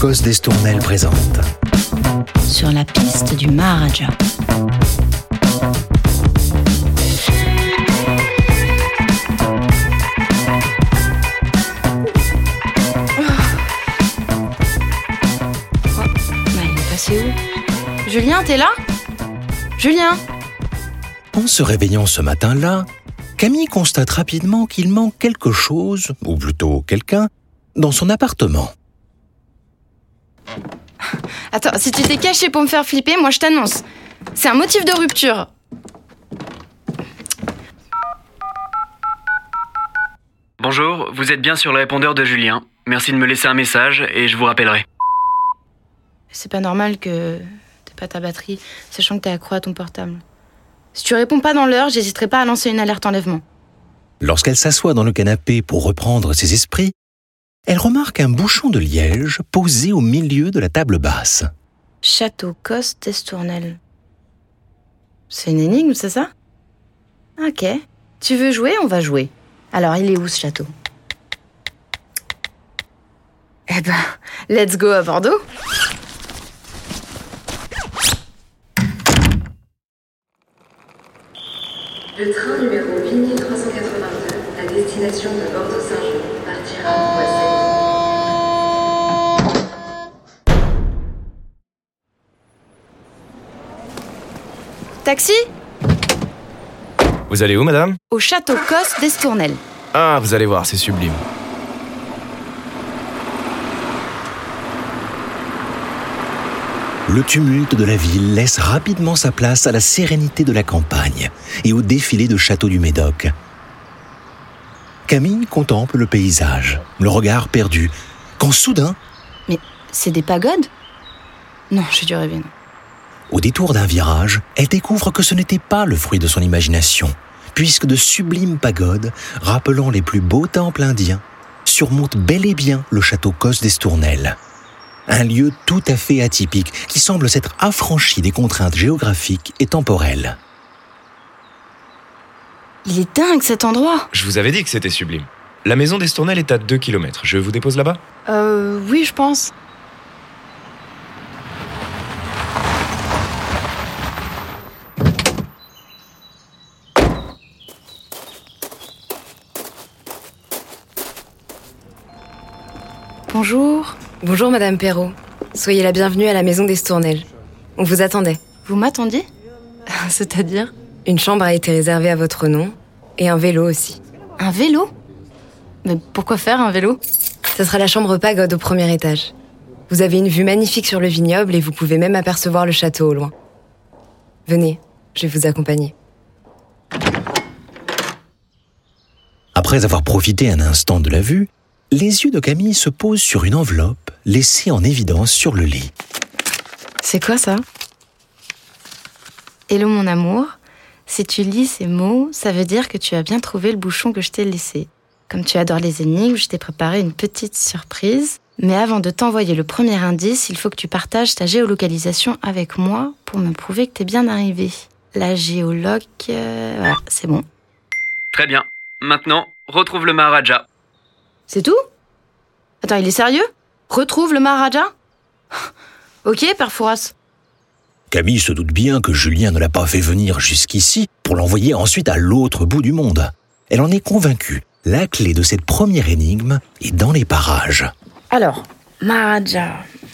Cos d'Estournel présente. Sur la piste du Maharaja. Il est passé où? Julien, t'es là? Julien? En se réveillant ce matin-là, Camille constate rapidement qu'il manque quelque chose, ou plutôt quelqu'un, dans son appartement. Attends, si tu t'es caché pour me faire flipper, moi je t'annonce. C'est un motif de rupture. Bonjour, vous êtes bien sur le répondeur de Julien. Merci de me laisser un message et je vous rappellerai. C'est pas normal que t'aies pas ta batterie, sachant que t'es accro à ton portable. Si tu réponds pas dans l'heure, j'hésiterai pas à lancer une alerte enlèvement. Lorsqu'elle s'assoit dans le canapé pour reprendre ses esprits, elle remarque un bouchon de liège posé au milieu de la table basse. Château Coste d'Estournel. C'est une énigme, c'est ça? Ok. Tu veux jouer? On va jouer. Alors, il est où ce château? Eh ben, let's go à Bordeaux Le train numéro Vigny 382 à destination de Bordeaux-Saint-Jean Taxi Vous allez où, madame Au château Coste d'Estournel. Ah, vous allez voir, c'est sublime. Le tumulte de la ville laisse rapidement sa place à la sérénité de la campagne et au défilé de châteaux du Médoc. Camille contemple le paysage, le regard perdu, quand soudain, Mais c'est des pagodes? Non, j'ai dû rêver, non. Au détour d'un virage, elle découvre que ce n'était pas le fruit de son imagination, puisque de sublimes pagodes, rappelant les plus beaux temples indiens, surmontent bel et bien le château Cos d'Estournel. Un lieu tout à fait atypique qui semble s'être affranchi des contraintes géographiques et temporelles. Il est dingue cet endroit Je vous avais dit que c'était sublime. La maison d'Estournel est à 2 km. Je vous dépose là-bas? Euh, oui, je pense. Bonjour. Bonjour Madame Perrault. Soyez la bienvenue à la maison d'Estournel. On vous attendait. Vous m'attendiez? C'est-à-dire? Une chambre a été réservée à votre nom et un vélo aussi. Un vélo? Mais pourquoi faire un vélo? Ce sera la chambre pagode au premier étage. Vous avez une vue magnifique sur le vignoble et vous pouvez même apercevoir le château au loin. Venez, je vais vous accompagner. Après avoir profité un instant de la vue, les yeux de Camille se posent sur une enveloppe laissée en évidence sur le lit. C'est quoi ça? Hello mon amour, si tu lis ces mots, ça veut dire que tu as bien trouvé le bouchon que je t'ai laissé. Comme tu adores les énigmes, je t'ai préparé une petite surprise. Mais avant de t'envoyer le premier indice, il faut que tu partages ta géolocalisation avec moi pour me prouver que t'es bien arrivé. La géologue... euh, voilà, c'est bon. Très bien. Maintenant, retrouve le Maharaja. C'est tout? Attends, il est sérieux? Retrouve le Maharaja? Ok, Père Fouras. Camille se doute bien que Julien ne l'a pas fait venir jusqu'ici pour l'envoyer ensuite à l'autre bout du monde. Elle en est convaincue. La clé de cette première énigme est dans les parages. Alors, Maharaja.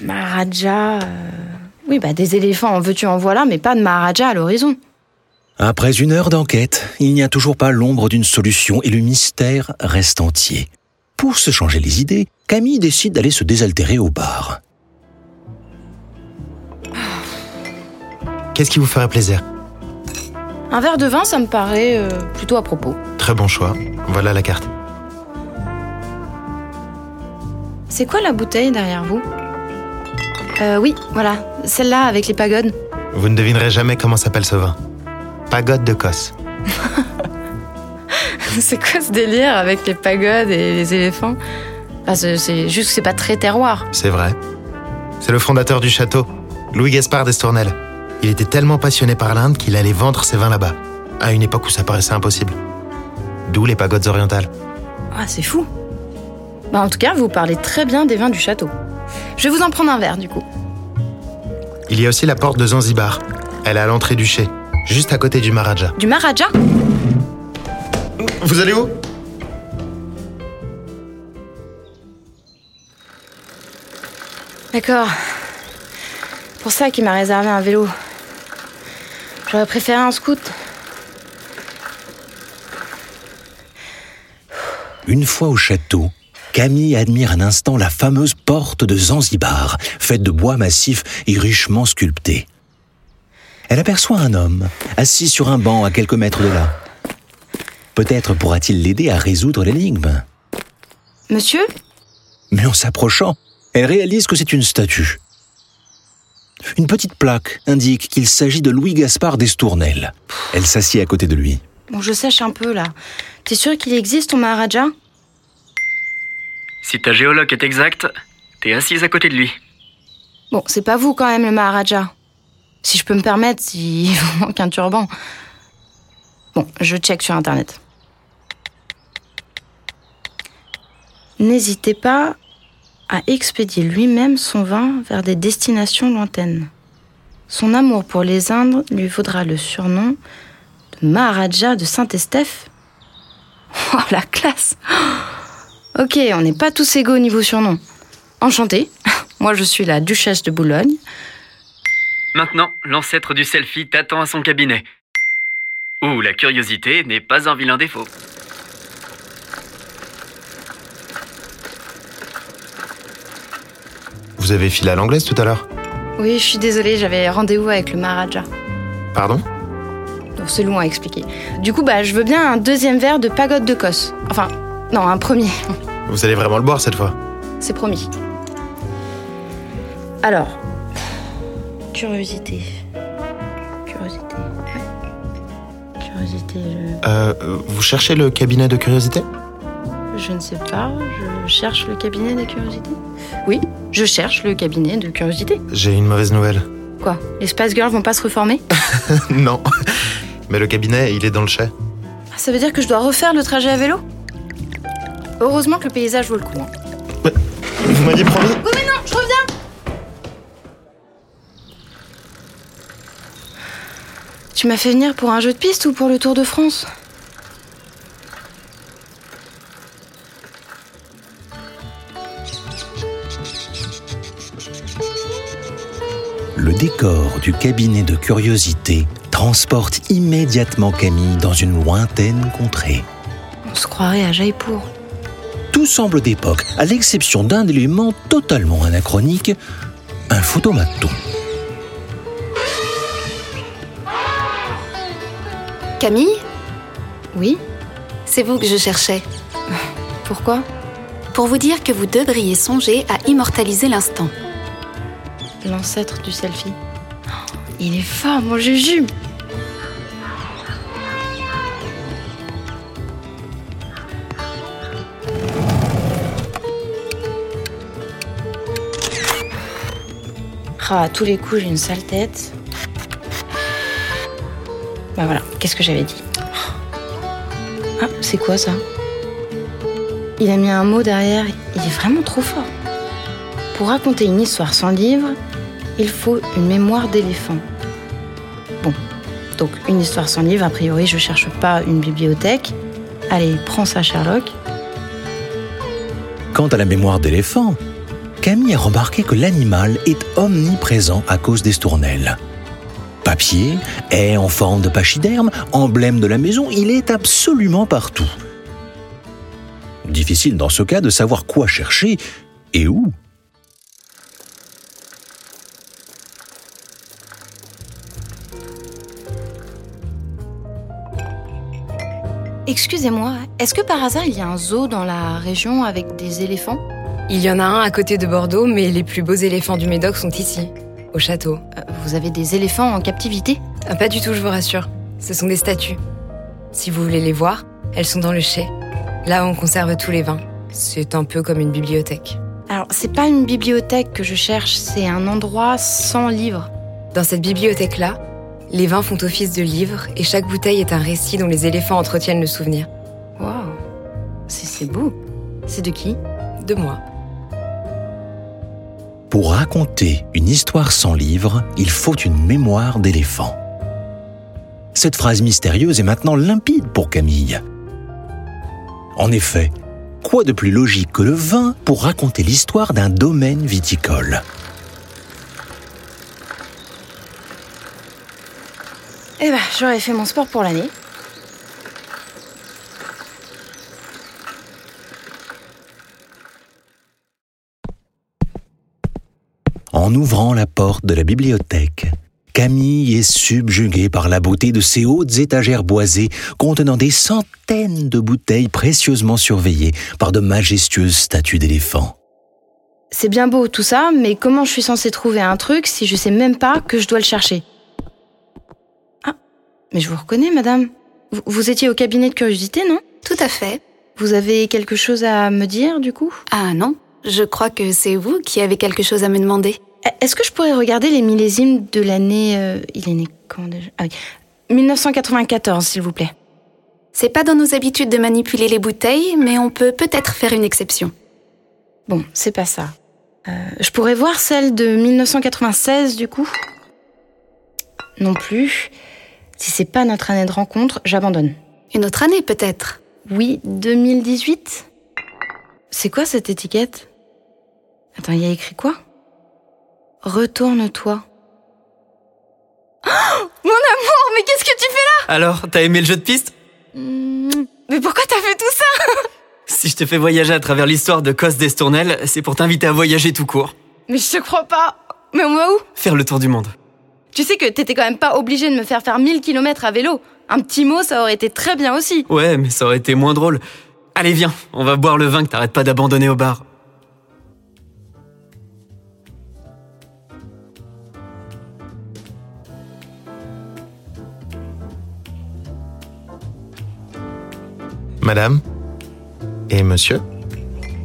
Maharaja. euh, Oui, bah des éléphants en veux-tu en voilà, mais pas de Maharaja à l'horizon. Après une heure d'enquête, il n'y a toujours pas l'ombre d'une solution et le mystère reste entier. Pour se changer les idées, Camille décide d'aller se désaltérer au bar. Qu'est-ce qui vous ferait plaisir? Un verre de vin, ça me paraît euh, plutôt à propos. Très bon choix. Voilà la carte. C'est quoi la bouteille derrière vous? Euh, oui, voilà, celle-là avec les pagodes. Vous ne devinerez jamais comment s'appelle ce vin. Pagode de Cosse. c'est quoi ce délire avec les pagodes et les éléphants Enfin, c'est- juste que c'est pas très terroir. C'est vrai. C'est le fondateur du château, Louis Gaspard d'Estournel. Il était tellement passionné par l'Inde qu'il allait vendre ses vins là-bas, à une époque où ça paraissait impossible. D'où les pagodes orientales. Ah, c'est fou. Bah, en tout cas, vous parlez très bien des vins du château. Je vais vous en prendre un verre, du coup. Il y a aussi la porte de Zanzibar. Elle est à l'entrée du chai, juste à côté du Maharaja. Du Maharaja? Vous allez où D'accord. Pour ça qu'il m'a réservé un vélo. J'aurais préféré un scoot. Une fois au château, Camille admire un instant la fameuse porte de Zanzibar, faite de bois massif et richement sculpté. Elle aperçoit un homme, assis sur un banc à quelques mètres de là. Peut-être pourra-t-il l'aider à résoudre l'énigme. Monsieur Mais en s'approchant, elle réalise que c'est une statue. Une petite plaque indique qu'il s'agit de Louis Gaspard d'Estournel. Elle s'assied à côté de lui. Bon, je sèche un peu là. T'es sûr qu'il existe ton Maharaja? Si ta géologue est exacte, t'es assise à côté de lui. Bon, c'est pas vous quand même le Maharaja. Si je peux me permettre, il vous manque un turban. Bon, je check sur internet. N'hésitez pas à expédier lui-même son vin vers des destinations lointaines. Son amour pour les Indes lui vaudra le surnom de Maharaja de Saint-Estèphe. Oh, la classe Ok, on n'est pas tous égaux au niveau surnom. Enchanté, moi je suis la duchesse de Boulogne. Maintenant, l'ancêtre du selfie t'attend à son cabinet. Où la curiosité n'est pas un vilain défaut. Vous avez filé à l'anglaise tout à l'heure Oui, je suis désolée, j'avais rendez-vous avec le Maharaja. Pardon C'est long à expliquer. Du coup, bah, je veux bien un deuxième verre de pagode de Kos. Enfin, non, un premier. Vous allez vraiment le boire cette fois C'est promis. Alors, curiosité. Curiosité. Curiosité, je... Euh, vous cherchez le cabinet de curiosité? Je ne sais pas. Je cherche le cabinet de curiosité. Oui, je cherche le cabinet de curiosité. J'ai une mauvaise nouvelle. Quoi Les Spice Girls vont pas se reformer? Non. Mais le cabinet, il est dans le chai. Ah, Ça veut dire que je dois refaire le trajet à vélo? Heureusement que le paysage vaut le coup. hein. Vous m'aviez promis? Oui, mais non, je reviens Tu m'as fait venir pour un jeu de piste ou pour le Tour de France? Décor du cabinet de curiosité transporte immédiatement Camille dans une lointaine contrée. On se croirait à Jaipur. Tout semble d'époque, à l'exception d'un élément totalement anachronique, un photomaton. Camille, Oui? C'est vous que je cherchais. Pourquoi? Pour vous dire que vous devriez songer à immortaliser l'instant. L'ancêtre du selfie. Il est fort, mon jujube Ah, tous les coups, j'ai une sale tête. Bah voilà, qu'est-ce que j'avais dit? Ah, c'est quoi ça? Il a mis un mot derrière, il est vraiment trop fort. Pour raconter une histoire sans livre, il faut une mémoire d'éléphant. Bon, donc une histoire sans livre, a priori je cherche pas une bibliothèque. Allez, prends ça Sherlock. Quant à la mémoire d'éléphant, Camille a remarqué que l'animal est omniprésent à cause des stournelles. Papier, haie en forme de pachyderme, emblème de la maison, il est absolument partout. Difficile dans ce cas de savoir quoi chercher et où. Excusez-moi, est-ce que par hasard il y a un zoo dans la région avec des éléphants? Il y en a un à côté de Bordeaux, mais les plus beaux éléphants du Médoc sont ici, au château. Euh, Vous avez des éléphants en captivité? Ah, pas du tout, je vous rassure. Ce sont des statues. Si vous voulez les voir, elles sont dans le chai. Là, on conserve tous les vins. C'est un peu comme une bibliothèque. Alors, c'est pas une bibliothèque que je cherche, c'est un endroit sans livres. Dans cette bibliothèque-là, les vins font office de livres et chaque bouteille est un récit dont les éléphants entretiennent le souvenir. Waouh, c'est c'est beau. C'est de qui? De moi. Pour raconter une histoire sans livre, il faut une mémoire d'éléphant. Cette phrase mystérieuse est maintenant limpide pour Camille. En effet, quoi de plus logique que le vin pour raconter l'histoire d'un domaine viticole? Eh ben, j'aurais fait mon sport pour l'année. En ouvrant la porte de la bibliothèque, Camille est subjuguée par la beauté de ces hautes étagères boisées contenant des centaines de bouteilles précieusement surveillées par de majestueuses statues d'éléphants. C'est bien beau tout ça, mais comment je suis censée trouver un truc si je sais même pas que je dois le chercher? Mais je vous reconnais, madame. Vous, vous étiez au cabinet de curiosité, non? Tout à fait. Vous avez quelque chose à me dire, du coup? Ah non, je crois que c'est vous qui avez quelque chose à me demander. Est-ce que je pourrais regarder les millésimes de l'année... euh, il est né quand déjà? Ah oui. 1994, s'il vous plaît. C'est pas dans nos habitudes de manipuler les bouteilles, mais on peut peut-être faire une exception. Bon, c'est pas ça. Euh, je pourrais voir celle de 1996, du coup? Non plus. Si c'est pas notre année de rencontre, j'abandonne. Une autre année peut-être. Oui, 2018 C'est quoi cette étiquette? Attends, il y a écrit quoi? Retourne-toi. Oh, mon amour, mais qu'est-ce que tu fais Alors, t'as aimé le jeu de piste? Là Hmm, Mais pourquoi t'as fait tout ça? Si je te fais voyager à travers l'histoire de Cos d'Estournel, c'est pour t'inviter à voyager tout court. Mais je te crois pas. Mais on va où? Faire le tour du monde. Tu sais que t'étais quand même pas obligé de me faire faire 1000 km à vélo. Un petit mot, ça aurait été très bien aussi. Ouais, mais ça aurait été moins drôle. Allez, viens, on va boire le vin que t'arrêtes pas d'abandonner au bar. Madame Et monsieur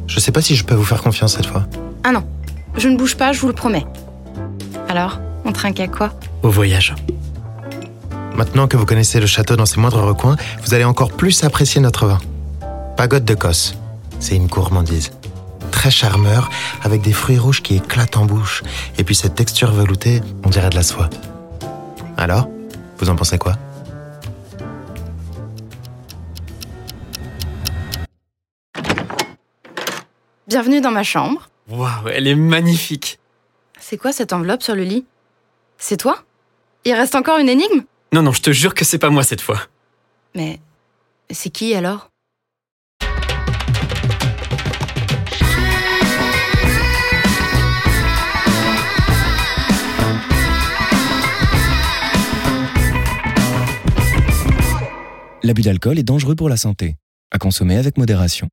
Je sais pas si je peux vous faire confiance cette fois. Ah non, je ne bouge pas, je vous le promets. Alors, on trinque à quoi? Au voyage. Maintenant que vous connaissez le château dans ses moindres recoins, vous allez encore plus apprécier notre vin. Pagode de Cosse. C'est une gourmandise. Très charmeur, avec des fruits rouges qui éclatent en bouche, et puis cette texture veloutée, on dirait de la soie. Alors Vous en pensez quoi? Bienvenue dans ma chambre. Waouh, elle est magnifique. C'est quoi cette enveloppe sur le lit? C'est toi? Il reste encore une énigme? Non, non, je te jure que c'est pas moi cette fois. Mais c'est qui alors? L'abus d'alcool est dangereux pour la santé. À consommer avec modération.